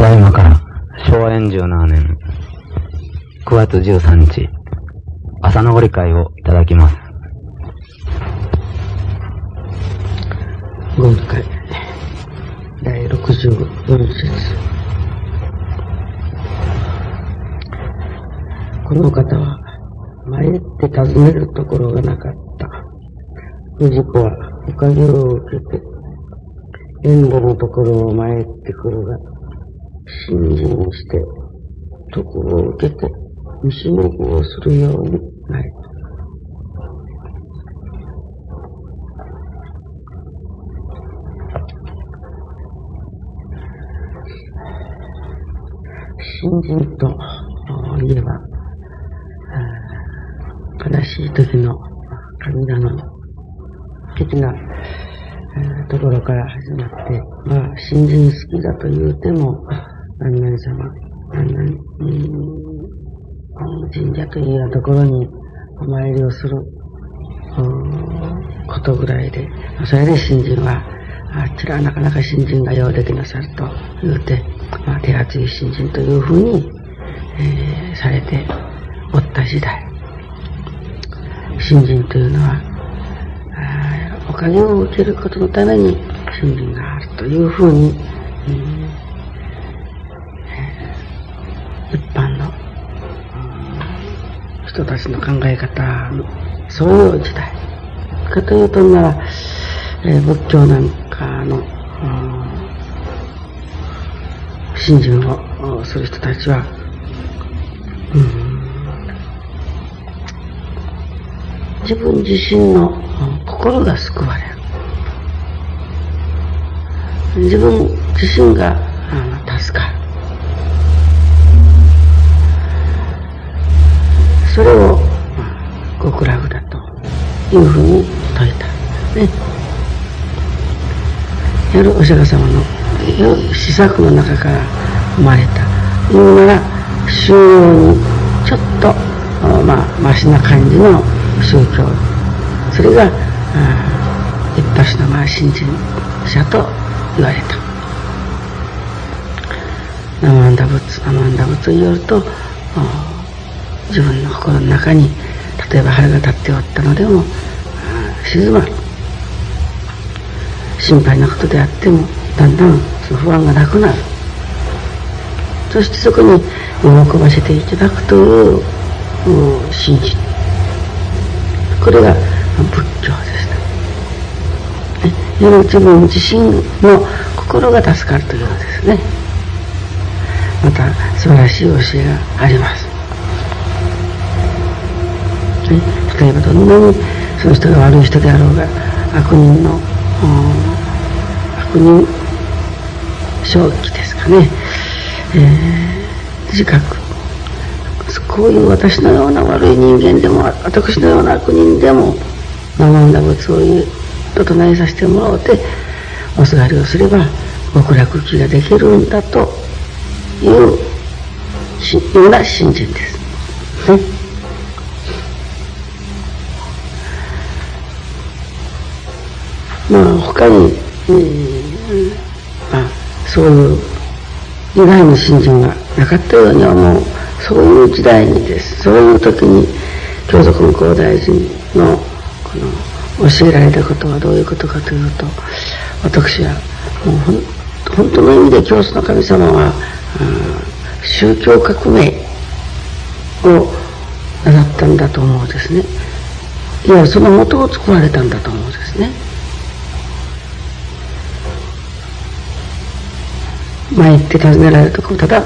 ただいまから昭和47年9月13日朝のご理解をいただきます。ご理解第64節この方は参って訪ねるところがなかった。藤子はおかげを受けて遠路のところを参ってくるが、信心して？徳を受けて西目をするように。なり信心といえば、悲しい時の神頼み的なところから始まって、まあ、信心好きだと言うても、何々様、何々、神社というようなところにお参りをすることぐらいで、それで信心は、あちらはなかなか信心が用できなさると言うて、まあ、手厚い信心というふうに、えー、されておった時代。信心というのは、おかげを受けることのために信心があるというふうに、うん一般の人たちの考え方の、そういう時代。かというとなら、えー、仏教なんかの、信心をする人たちは、自分自身の心が救われる。自分自身が助かる。それをまあ極楽だというふうに説いたんです。ね。夜お釈迦様の施策の中から生まれた。言うなら、収容にちょっと、まあ、ましな感じの宗教。それが、一発のまあ信心者と言われた。ナマンダ仏、ナマンダ仏によると、自分の心の中に、例えば腹が立っておったのでも、静まる。心配なことであっても、だんだんその不安がなくなる。そしてそこに喜ばせていただくという信心。これが仏教ですね。ね自分自身の心が助かるというのですね。また素晴らしい教えがあります。ね、例えばどんなにその人が悪い人であろうが悪人の悪人正気ですかね、えー、自覚こういう私のような悪い人間でも私のような悪人でも生んだ仏を言うと唱えさせてもらおうておすがりをすれば極楽気ができるんだというような信心です。他に、えー、まあそういう以外の信心がなかったようには思うそういう時代にです。そういう時に教祖根高大臣のこの教えられたことはどういうことかというと私はもうほん本当の意味で教祖の神様は、うん、宗教革命をなさったんだと思うんですね。いやその元を作られたんだと思うんですね。前行って尋ねられるとただ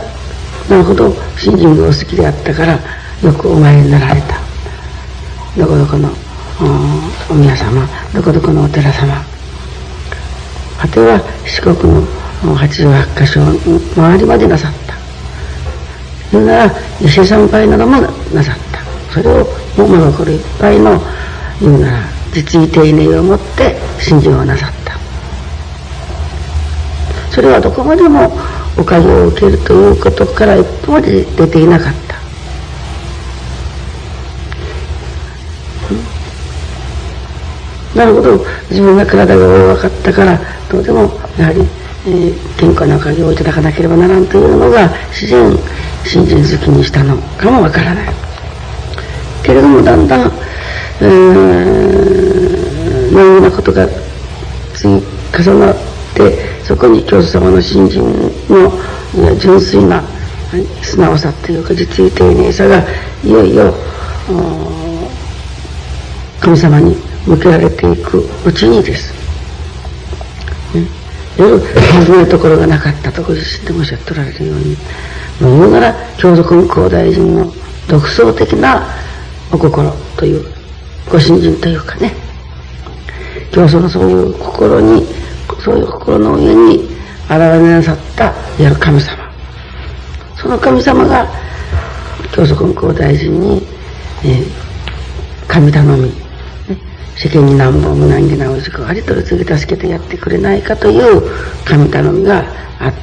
なるほど信心がお好きであったからよくお参りになられた。どこどこのお宮様どこどこのお寺様。果ては四国の88箇所周りまでなさった。それなら伊勢参拝などもなさった。それをも真心いっぱいの言うなら実意丁寧をもって信心をなさった。それはどこまでもおかげを受けるということから一方で出ていなかった。なるほど。自分が体が弱かったからどうでもやはりえー、健康なおかげをいただかなければならんというのが自然信心好きにしたのかもわからない。けれどもだんだん、えー、何なことが次重なってそこに教祖様の信心の純粋な素直さというか実に丁寧さがいよいよ神様に向けられていくうちにです、ね、夜尋ねるところがなかったとご自身でもおっしゃっておられるようにもう言うなら共属運行大臣の独創的なお心というご信心というかね。教祖のそういう心にそういう心の上に現れなさったいわゆる神様。その神様が教祖根高大臣に、えー、神頼み、ね、世間に何本も難儀なおじくありとり次助けてやってくれないかという神頼みがあって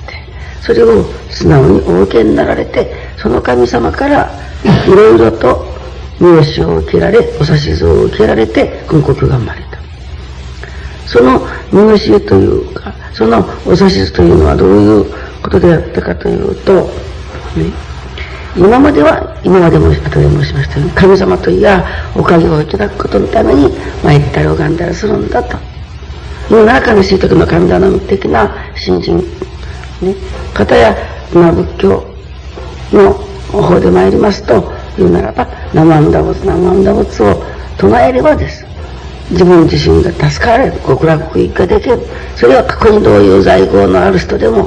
それを素直にお受けになられてその神様からいろいろと名刺を受けられお指図を受けられて軍国が生まれた。その名刺というかそのお指図というのはどういうことであったかというとね、今までは、今までも後で申しましたように、神様といや、おかげをいただくことのために、参ったり拝んだりするんだと。世の中のしい時の神頼み的な信心、ね、方や、まあ、仏教の方で参りますと、言うならば、生阿弥陀仏、生阿弥陀仏を唱えればです。自分自身が助かれる、極楽一家できる。それは過去にどういう在庫のある人でも、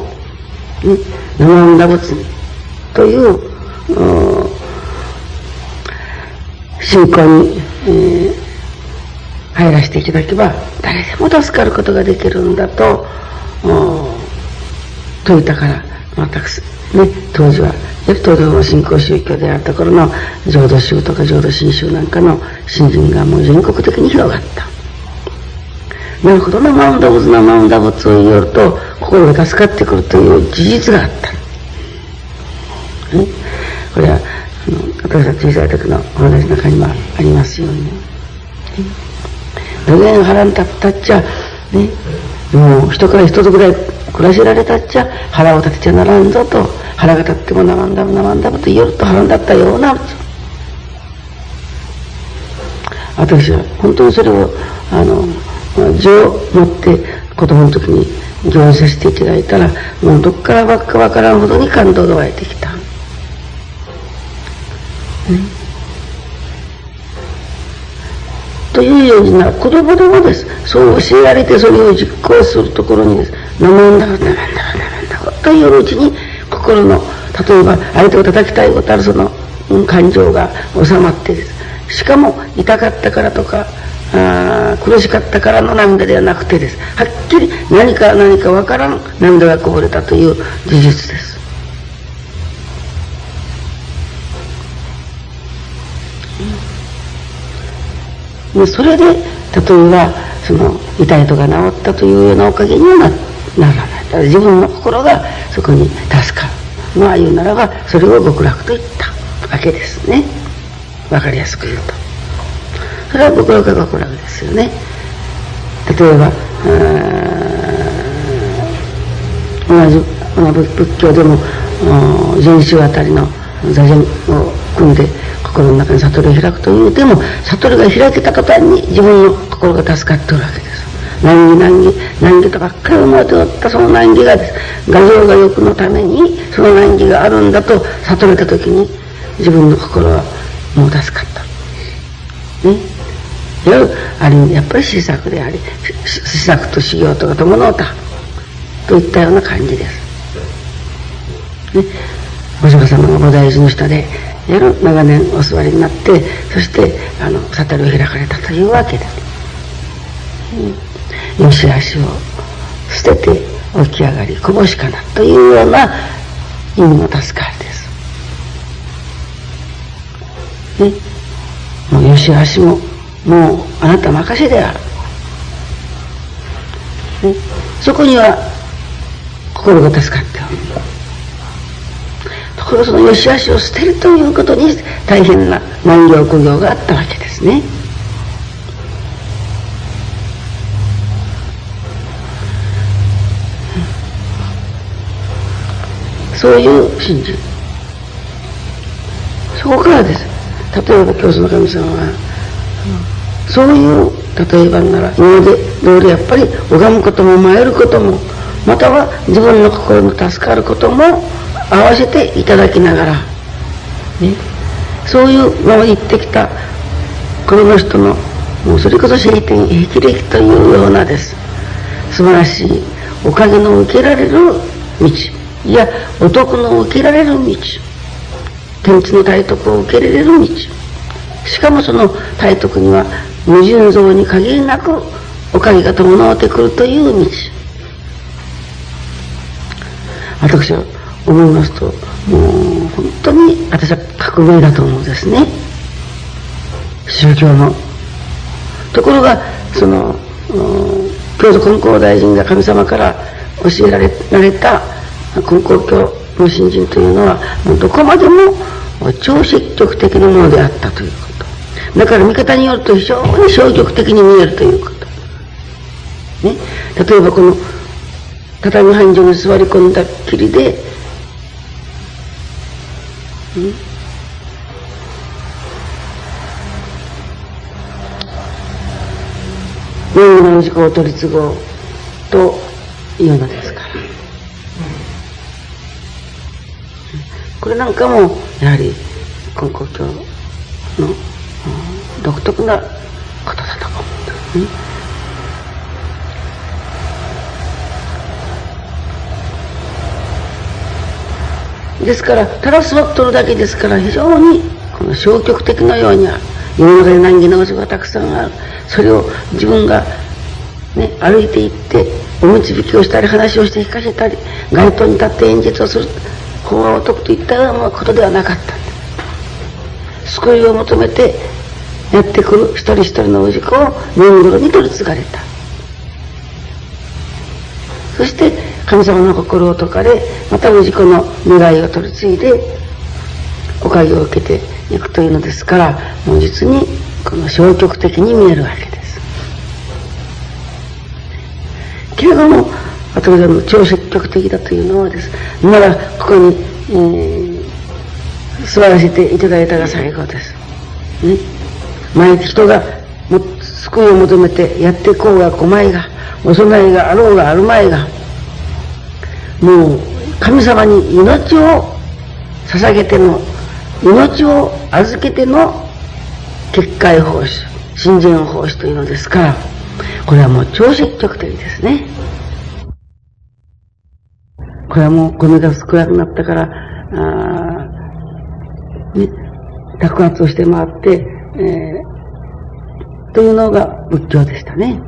ね、生阿弥陀仏という、信仰に、えー、入らせていただけば、誰でも助かることができるんだと、説いたから、またくね、当時は、東道の信仰宗教であった頃の浄土宗とか浄土真宗なんかの信心がもう全国的に広がった。なるほどな、マウンダ仏なマウンダ仏を言うと、心が助かってくるという事実があった。これは、あの、私が小さい時のお話の中にもありますようにね。土下腹に立ったっちゃ、ね、もう人から一つぐらい暮らしられたっちゃ腹を立てちゃならんぞと。腹が立ってもならんだもならんだもと夜と腹に立ったような。私は本当にそれをあの情を持って子供の時に行事させていただいたらもうどっからばっかわからんほどに感動が湧いてきた。というような子供でもです。そう教えられてそれを実行するところにです。なもんだ、なんだ、なんだ、といううちに心の、例えば相手を叩きたいことあるその、感情が収まってです。しかも痛かったからとか、あ苦しかったからの涙ではなくてです。はっきり何か何かわからん涙がこぼれたという事実です。それで例えばその痛いとが治ったというようなおかげにはなならない。だから自分の心がそこに助かる。まあ言うならばそれを極楽と言ったわけですね。わかりやすく言うと。それは極楽が極楽ですよね。例えば同じ仏教でも禅宗あたりの座禅を組んで心の中に悟りを開くというでも悟りが開けた途端に自分の心が助かっておるわけです。難儀難儀難儀とばっかり思っておったその難儀がです画像が欲のためにその難儀があるんだと悟れた時に自分の心はもう助かった。ね。やある意味やっぱり施策であり施策と修行とか伴うた。といったような感じです。ね。お釈迦様が菩提寺の下でやる長年お座りになってそしてあの悟りを開かれたというわけです、うん、よし足を捨てて起き上がりこぼしかなというような意味の助かりです、ね、もうよし足ももうあなた任せである、ね、そこには心が助かっておる。ころその良し悪しを捨てるということに大変な難行苦行があったわけですね。そういう信心。そこからです。例えば教祖の神様は、そういう例えばなら今まで通りやっぱり拝むことも迷ることもまたは自分の心の助かることも合わせていただきながら、ね、そういうのを言ってきたこの人のもうそれこそ聖典霹靂というようなです。素晴らしいおかげの受けられる道。いやお得の受けられる道。天地の体徳を受けられる道。しかもその体徳には無尽蔵に限りなくおかげが伴ってくるという道。私は思いますと。もう本当に私は革命だと思うんですね。宗教のところがその教祖根高大臣が神様から教えられられた根高教の新人というのはもうどこまでも超積極的なものであったということ。だから見方によると非常に消極的に見えるということ。ね。例えばこの畳半所に座り込んだっきりで、うん名誉の事故を取り継ごうというのですから。これなんかも、やはり、根高教の、独特なことだと思うんですね。ですから、ただ座っとるだけですから、非常にこの消極的のようには、世の中に難儀な場所がたくさんある。それを自分が、ね、歩いていってお導きをしたり話をして聞かせたり街頭に立って演説をする。法話を解くといったようなことではなかった。救いを求めてやってくる一人一人の氏子を年頃に取り継がれた。そして神様の心を解かれまた氏子の願いを取り継いでおかげを受けていくというのですからもう実にこの消極的に見えるわけです。けれども、私は超積極的だというのはです。なら、ここに、えー、座らせていただいたが最後です。ね。毎日人がも救いを求めてやっていこうが来まいが、お供えがあろうがあるまいが、もう神様に命を捧げての、命を預けての結界奉仕、新人奉仕というのですから、これはもう超積極的ですね。これはもう米が少なくなったから、あね、宅発をして回って、えー、というのが仏教でしたね。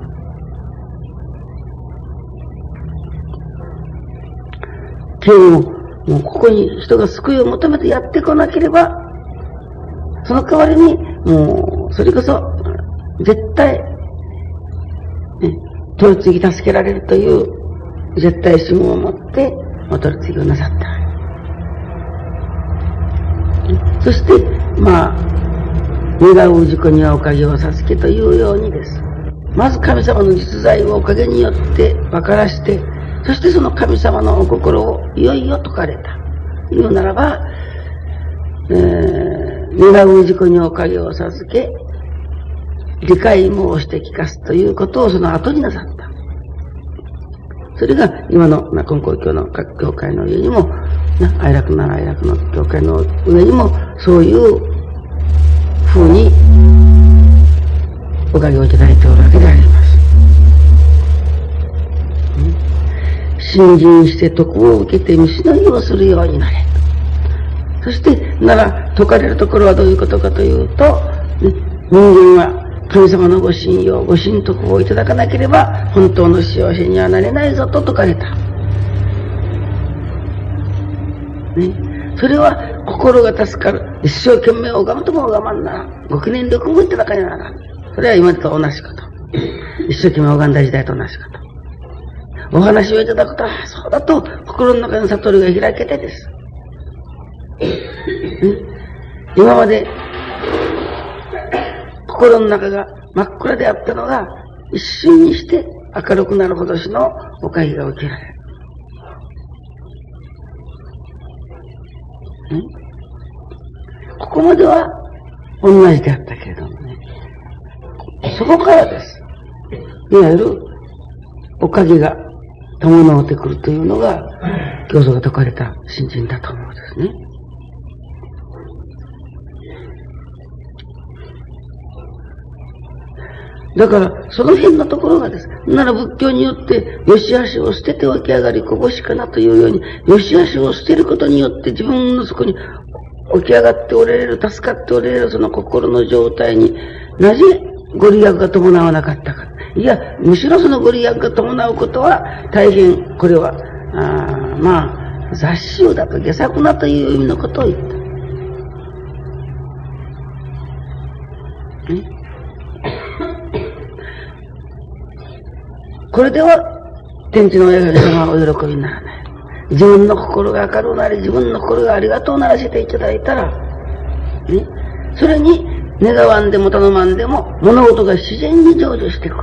けれども、うここに人が救いを求めてやってこなければ、その代わりに、もう、それこそ、絶対、ね、取り次ぎ助けられるという、絶対主語を持って、お取り次ぎをなさった。そして、まあ、願う事故にはおかげを授けというようにです。まず神様の実在をおかげによって分からして、そしてその神様の心をいよいよ解かれた。言うならば、えー願う事故におかげを授け、理解申して聞かすということをその後になさった。それが今の、まあ、根高教の各教会の上にも、な愛楽なら愛楽の教会の上にも、そういう風におかげをいただいておるわけであります。信心して徳を受けて見しのぎをするようになれ。そして、なら、解かれるところはどういうことかというと、ね、人間は神様のご信用、ご神徳をいただかなければ、本当の幸せにはなれないぞと説かれた。ね。それは心が助かる。一生懸命拝むとも拝まんな。ご記念力もいただかになら。それは今と同じこと。一生懸命拝んだ時代と同じこと。お話をいただくと、そうだと心の中の悟りが開けてです。今まで心の中が真っ暗であったのが一瞬にして明るくなるほどしのおかげが受けられる。ここまでは同じであったけれどもね。そこからです。いわゆる、おかげが伴ってくるというのが、教祖が説かれた信心だと思うんですね。だから、その辺のところがです。なら仏教によって、よしあしを捨てて起き上がり、こぼしかなというように、よしあしを捨てることによって自分のそこに起き上がっておられる、助かっておられるその心の状態になぜご利益が伴わなかったか。いや、むしろそのご利益が伴うことは、大変、これは、あまあ、雑種だと、下作なという意味のことを言った。これでは、天地の親神様はお喜びにならない。自分の心が明るくなり、自分の心がありがとうならせていただいたら、ね、それに願わんでも頼まんでも物事が自然に成就していく。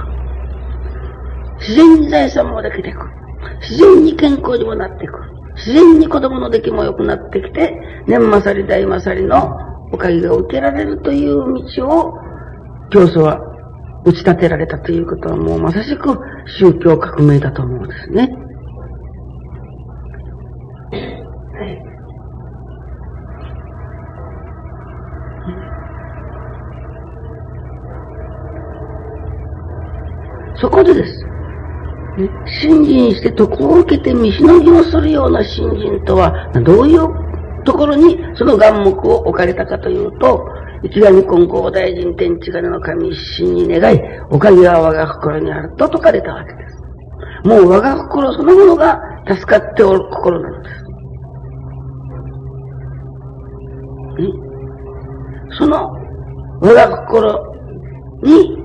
自然に財産もできていく。自然に健康にもなっていく。自然に子供の出来も良くなってきて、年勝り大勝りのおかげが受けられるという道を、教祖は打ち立てられたということはもうまさしく宗教革命だと思うんですね。そこでです。信心して徳を受けて見しのぎをするような信心とは、どういうところにその眼目を置かれたかというと、一概金光大臣天地金の神一心に願い、おかげは我が心にあると説かれたわけです。もう我が心そのものが助かっておる心なのです。その我が心に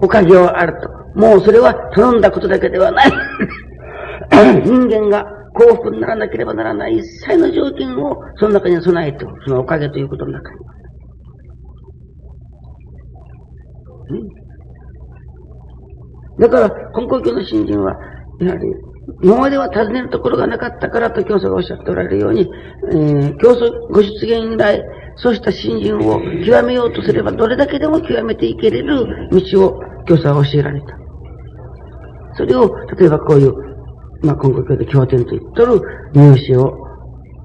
おかげはあると。もうそれは頼んだことだけではない。人間が幸福にならなければならない一切の条件をその中に備えておる。そのおかげということの中に。だから、根高教の信心は、やはり、今までは尋ねるところがなかったからと教祖がおっしゃっておられるように、えー、教祖ご出現以来、そうした信心を極めようとすれば、どれだけでも極めていけれる道を教祖は教えられた。それを、例えばこういう、まあ、今後教で経典と言っとる入試を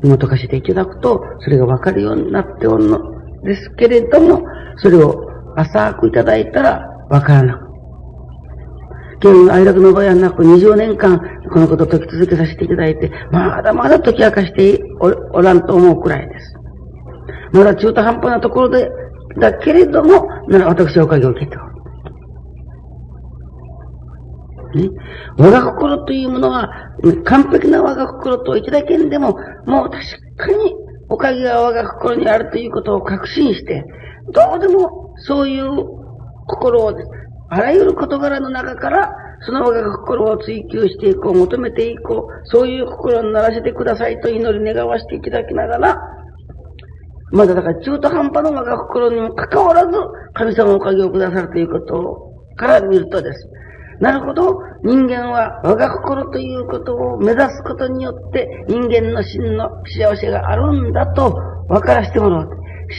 紐解かせていただくと、それがわかるようになっておるのですけれども、それを浅くいただいたらわからなく県愛楽の場合はなく20年間このことを解き続けさせていただいて、まだまだ解き明かしておらんと思うくらいです。まだ中途半端なところで、だけれども、なら私はおかげを受けておる。ね。我が心というものは、完璧な我が心といただけんでも、もう確かにおかげが我が心にあるということを確信して、どうでもそういう心を、あらゆる事柄の中から、その我が心を追求していこう、求めていこう、そういう心にならせてくださいと祈り願わせていただきながら、まだだから中途半端の我が心にもかかわらず、神様のおかげをくださるということから見るとです。なるほど、人間は我が心ということを目指すことによって、人間の真の幸せがあるんだと分からせてもらう。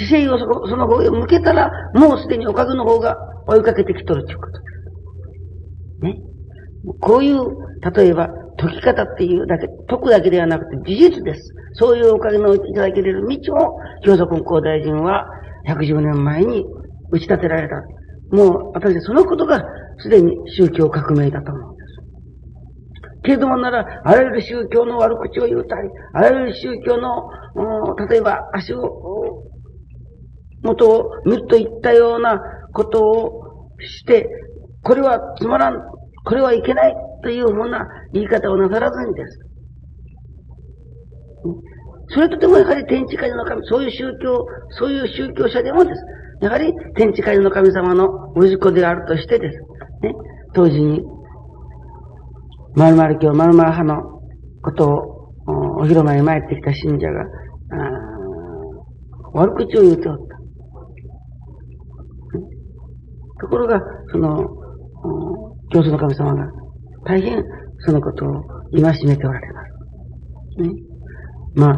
姿勢をそその方へ向けたら、もうすでにおかげの方が追いかけてきとるということです。ね。こういう、例えば、解き方っていうだけ、解くだけではなくて事実です。そういうおかげのいただけれる道を、教祖根高大臣は110年前に打ち立てられた。もう、私はそのことがすでに宗教革命だと思うんです。けれどもなら、あらゆる宗教の悪口を言うたり、あらゆる宗教の、例えば足を、元を見るといったようなことをして、これはつまらん、これはいけないというふうな言い方をなさらずにです。それとてもやはり天地界の神、そういう宗教、そういう宗教者でもです。やはり天地界の神様の息子であるとしてです。ね、当時に、〇〇教、〇〇派のことをお広間に参ってきた信者が、悪口を言うておった。ところが、その、教祖の神様が大変そのことを戒めておられます。ね。まあ、あ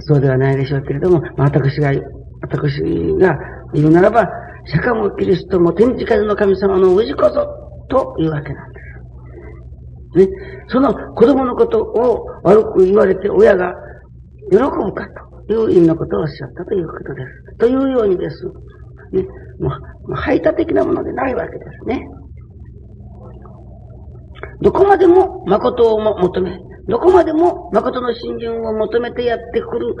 そうではないでしょうけれども、まあ、私が、私が言うならば、釈迦もキリストも天地風の神様の氏こそというわけなんです。ね。その子供のことを悪く言われて親が喜ぶかという意味のことをおっしゃったということです。というようにです。ね。もう、排他的なものでないわけですね。どこまでも誠を求め、どこまでも誠の信心を求めてやってくる、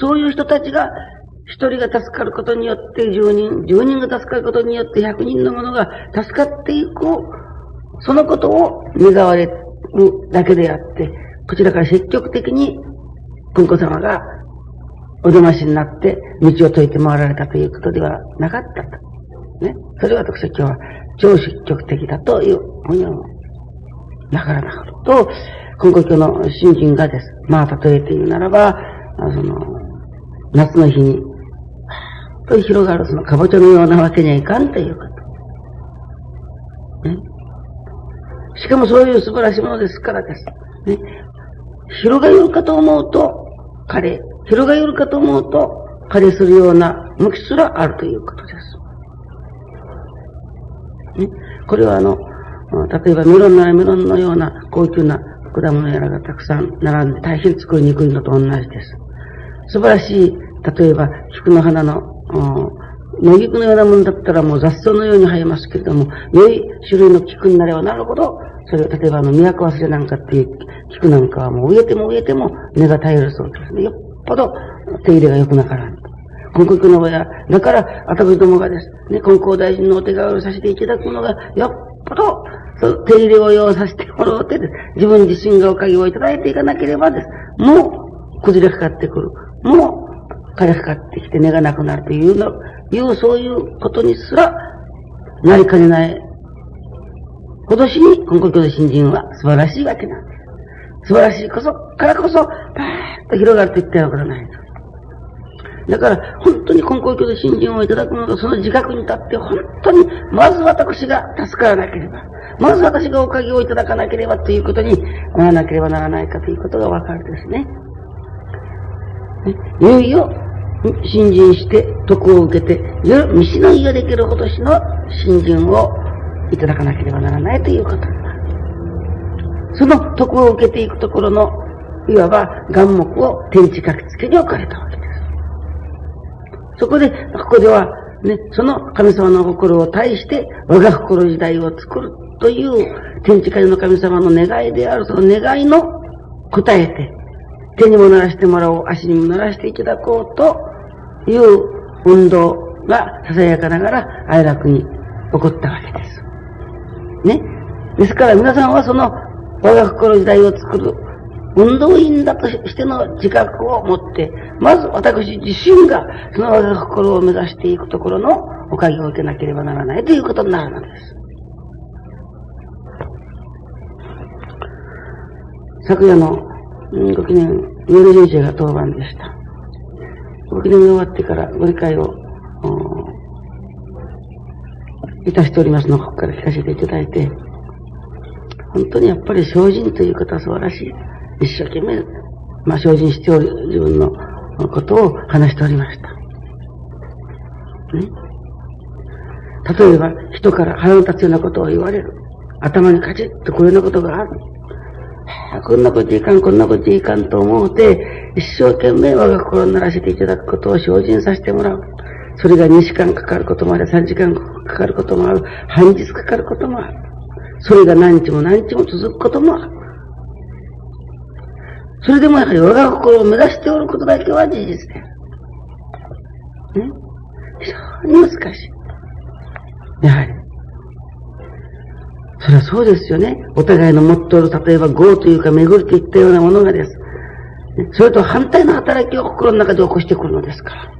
そういう人たちが、一人が助かることによって十人、十人が助かることによって百人の者が助かっていく、そのことを願われるだけであって、こちらから積極的に、文子様がお出ましになって道を解いて回られたということではなかったと。ね。それは私は今日は超積極的だというふうに思う。だからなると、今国教の信心がです。まあ、例えて言うならば、その、夏の日に、と広がるそのかぼちゃのようなわけにはいかんということ。ね。しかもそういう素晴らしいものですからです。ね。広がるかと思うと、枯れ。広がるかと思うと、枯れするような向きすらあるということです。ね。これはあの、例えばメロンならメロンのような高級な果物やらがたくさん並んで大変作りにくいのと同じです。素晴らしい、例えば菊の花の、野菊のようなものだったらもう雑草のように生えますけれども、良い種類の菊になればなるほど、それを例えばあの、都忘れなんかっていう菊なんかはもう植えても植えても根が耐えるそうですね。よっぽど手入れが良くなからん。根国の親、だから、私どもがです。ね、根校大臣のお手代わりをさせていただくのが、よっぽど手入れを要させてもらうてです。自分自身がおかげをいただいていかなければです。もう、崩れかかってくる。もう、枯れかかってきて根がなくなるというの、いうそういうことにすら、なりかねない。今年に、今国教の新人は素晴らしいわけなんです。素晴らしいこそ、からこそ、パーッと広がるといったようなことないと。だから、本当に根高教で信心をいただくのと、その自覚に立って、本当に、まず私が助からなければ、まず私がおかげをいただかなければということにならなければならないかということがわかるですね。ねいよいよ、信心して徳を受けて、よ道の家できる今年の信心をいただかなければならないということになる。その徳を受けていくところの、いわば眼目を天地書きつけに置かれたわけです。そこで、ここでは、ね、その神様の心を対して、我が心時代を作るという天地界の神様の願いである、その願いの答えて、手にも鳴らしてもらおう、足にも鳴らしていただこうという運動がささやかながら哀楽に起こったわけです。ね。ですから皆さんはその我が心時代を作る運動員だとしての自覚を持って、まず私自身がその我が心を目指していくところのおかげを受けなければならないということになるのです。昨夜のうんご記念、夜人生が当番でした。ご記念が終わってからご理解を、いたしておりますのここから聞かせていただいて、本当にやっぱり精進ということは素晴らしい。一生懸命、まあ、精進しておる自分のことを話しておりました。ね。例えば、人から腹の立つようなことを言われる。頭にカチッとこういうようなことがある。こんなこといかん、こんなこといかんと思うて、一生懸命我が心にならせていただくことを精進させてもらう。それが2時間かかることもある、3時間かかることもある、半日かかることもある。それが何日も何日も続くこともある。それでもやはり我が心を目指しておることだけは事実である。ね？非常に難しい。やはり。それはそうですよね。お互いの持っておる、例えば業というか巡るといったようなものがです。それと反対の働きを心の中で起こしてくるのですから。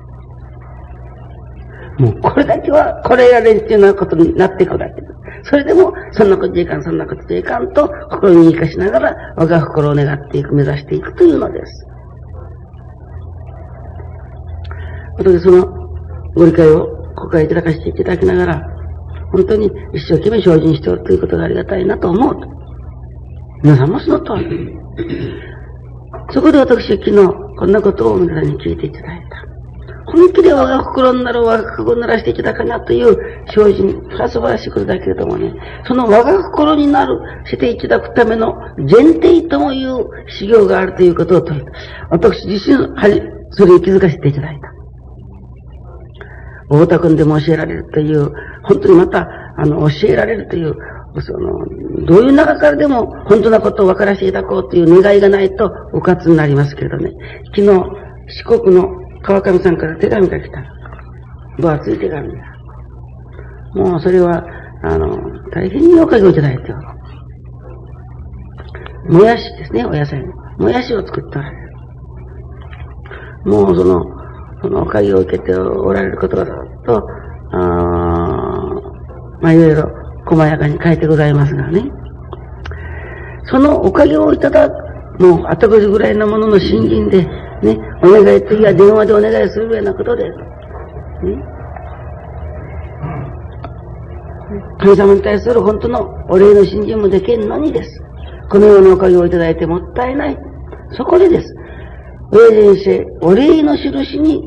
もうこれだけは、これやれんっていうようなことになっていくだけです。それでも、そんなことでいかん、そんなことでいかんと、心に生かしながら、我が心を願っていく、目指していくというのです。ことで、その、ご理解を、ここからいただかせていただきながら、本当に一生懸命精進しておるということがありがたいなと思う。皆さんもその通り。そこで私は昨日、こんなことを皆さんに聞いていただいた。本気で我が心になる我が心にならしていただかなという精進、それは素晴らしいことだけれどもね、その我が心になるしていただくための前提ともいう修行があるということを問いた。私自身、はじ、それに気づかせていただいた。大田君でも教えられるという、本当にまた、あの、教えられるという、その、どういう中からでも本当なことを分からせていただこうという願いがないと、おかつになりますけれどね。昨日、四国の川上さんから手紙が来た。分厚い手紙だ。もうそれは、あの、大変におかげをいただいてお。もやしですね、お野菜の。もやしを作っておられる。もうその、そのおかげを受けておられることがずっと、あまあいろいろ細やかに書いてございますがね。そのおかげをいただく、もう後腰ぐらいのものの新人で、ね、お願い、次は電話でお願いするようなことで。ね。神様に対する本当のお礼の信心もできんのにです。このようなおかげをいただいてもったいない。そこでです。霊前世、お礼の印に、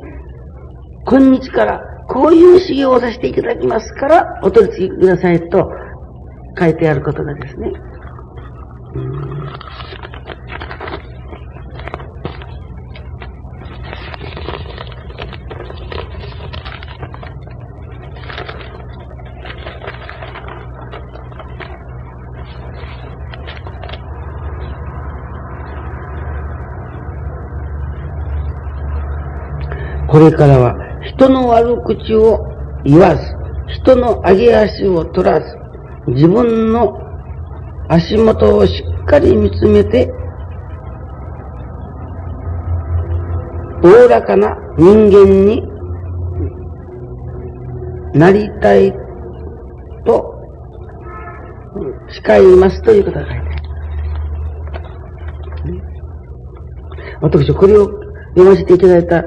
今日からこういう修行をさせていただきますから、お取り次ぎくださいと書いてあることがですね。これからは人の悪口を言わず、人の上げ足を取らず、自分の足元をしっかり見つめて、おおらかな人間になりたいと誓いますということが書いてある。私、これを読ませていただいた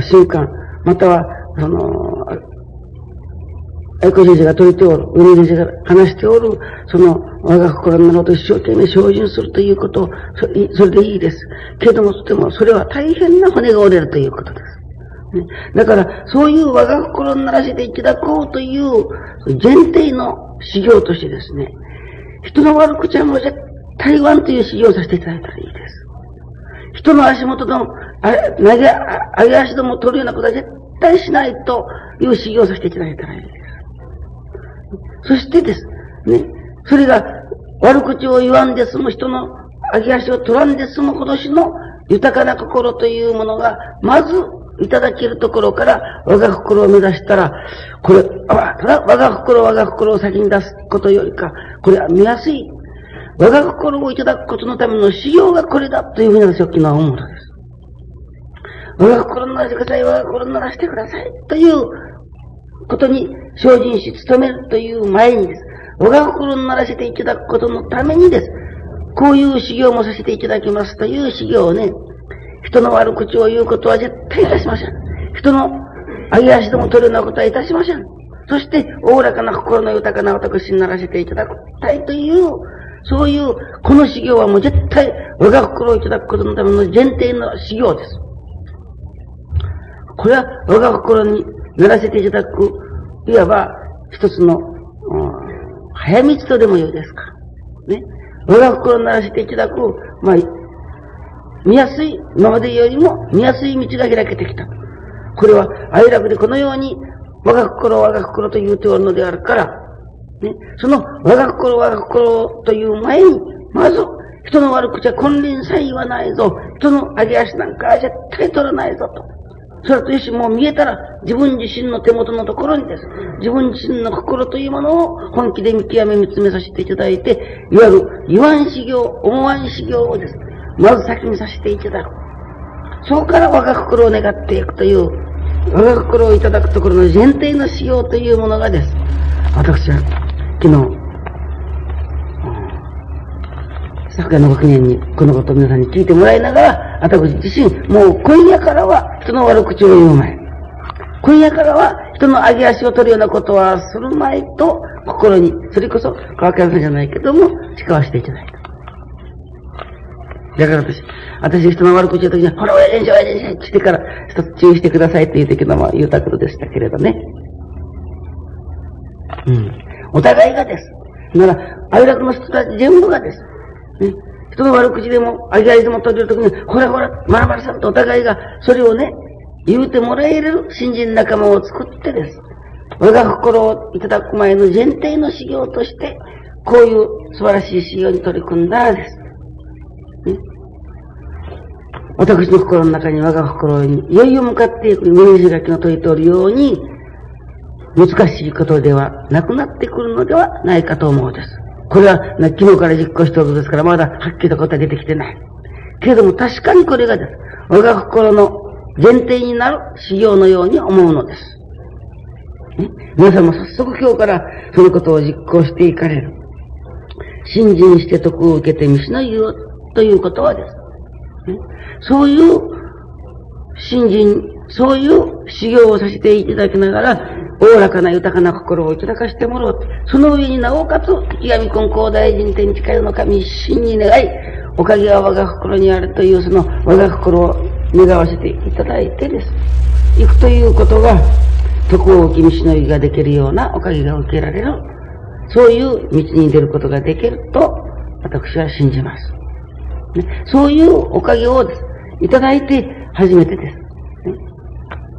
瞬間、または、その、愛子先生が説いておる、上野先生が話しておる、その、我が心のものと一生懸命精進するということを、それでいいです。けれども、とても、それは大変な骨が折れるということです。ね、だから、そういう我が心にならせていただこうという前提の修行としてですね、人の悪口はもう絶対言わんという修行をさせていただいたらいいです。人の足元の、投げ、上げ足ども取るようなことは絶対しないという修行させていただいたらいいです。そしてです。ね。それが悪口を言わんで済む人の上げ足を取らんで済む今年の豊かな心というものが、まずいただけるところから我が心を目指したら、これ、あ、ただ我が心、我が心を先に出すことよりか、これは見やすい。我が心をいただくことのための修行がこれだというふうに私は昨日は思うのです。我が心にならしてください、我が心にならしてください、ということに精進し努めるという前にです。我が心にならせていただくことのためにです。こういう修行もさせていただきますという修行をね、人の悪口を言うことは絶対いたしません。人の上げ足でも取るようなことはいたしません。そして、おおらかな心の豊かな私にならせていただきたいという、そういう、この修行はもう絶対、我が心をいただくことのための前提の修行です。これは我が心にならせていただく、いわば一つの、うん早道とでも言うですか。ね。我が心にならせていただく、まあ、見やすい、今までよりも見やすい道が開けてきた。これは愛楽でこのように、我が心、我が心と言うておるのであるから、ね、その我が心、我が心という前に、まず、人の悪口は金輪さえ言わないぞ。人の上げ足なんかは絶対取らないぞと。それと一緒もう見えたら、自分自身の手元のところにです。自分自身の心というものを本気で見極め見つめさせていただいて、いわゆる言わん修行、思わん修行をです。まず先にさせていただく。そこから我が心を願っていくという、我が心をいただくところの前提の修行というものがです。私は昨日、昨夜のご記念にこのことを皆さんに聞いてもらいながら、私自身、もう今夜からは人の悪口を言うまい。今夜からは人の上げ足を取るようなことはするまいと、心に、それこそ川上さんじゃないけども、誓わせていただいた。だから私、私人の悪口言うときに、ほら、親父しょ、親父しょ、ってってから、一つ注意してくださいって言うときのも言うたことでしたけれどね。うん。お互いがです。なら、愛楽の人たち全部がです。ね。人の悪口でも、あいあいでも取れるときに、ほらほら、まるまるさんとお互いが、それをね、言うてもらえる新人仲間を作ってです。我が心をいただく前の前提の修行として、こういう素晴らしい修行に取り組んだらです。ね、私の心の中に我が心に、いよいよ向かっていく、峰石垣の問いておるように、難しいことではなくなってくるのではないかと思うです。これは、昨日から実行しておるですから、まだはっきりと答え出てきてない。けれども確かにこれがです。我が心の前提になる修行のように思うのです。ね、皆さんも早速今日からそのことを実行していかれる。信心して徳を受けて道の言うということはです。ね、そういう信心、そういう修行をさせていただきながら、おおらかな豊かな心をいただかしてもらおう。その上になおかつ、池上金光大臣天地界の神一心に願い、おかげは我が心にあるというその我が心を願わせていただいてです。行くということが、徳を君しのぎができるようなおかげが受けられる。そういう道に出ることができると、私は信じます。ね、そういうおかげをいただいて初めてです。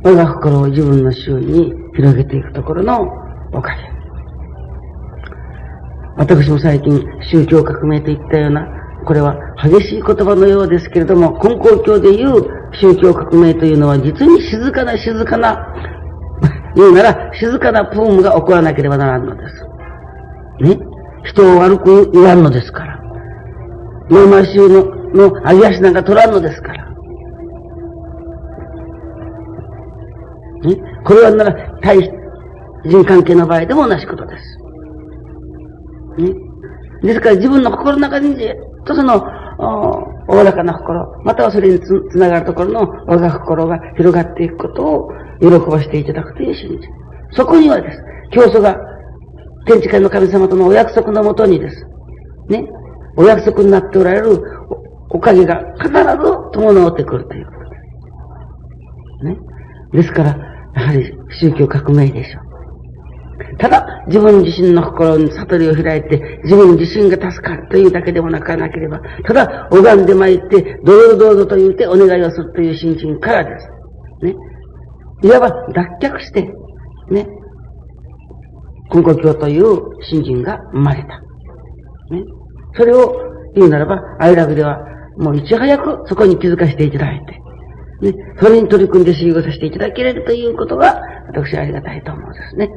我が心を自分の周囲に広げていくところのおかげ。私も最近宗教革命といったような、これは激しい言葉のようですけれども、根高教でいう宗教革命というのは実に静かな静かな、言うなら静かなブームが起こらなければならんのです。ね？人を悪く言わんのですから。ローマ州の、の揚げ足なんか取らんのですから。ね、これはなら、対人関係の場合でも同じことです。ね、ですから自分の心の中にずっとその、おおらかな心、またはそれにつながるところの我が心が広がっていくことを喜ばせていただくという信じ。そこにはです。教祖が天地界の神様とのお約束のもとにです。ね。お約束になっておられるおかげが必ず伴ってくるということです。ね。ですから、やはり宗教革命でしょう。ただ、自分自身の心に悟りを開いて、自分自身が助かるというだけでもなかなければ、ただ、拝んで参って、どうぞどうぞと言ってお願いをするという心身からです。ね。いわば脱却して、ね。根古教という信心が生まれた。ね。それを言うならば、アイラブでは、もういち早くそこに気づかせていただいて、ね、それに取り組んで修行させていただけれるということが、私はありがたいと思うんですね。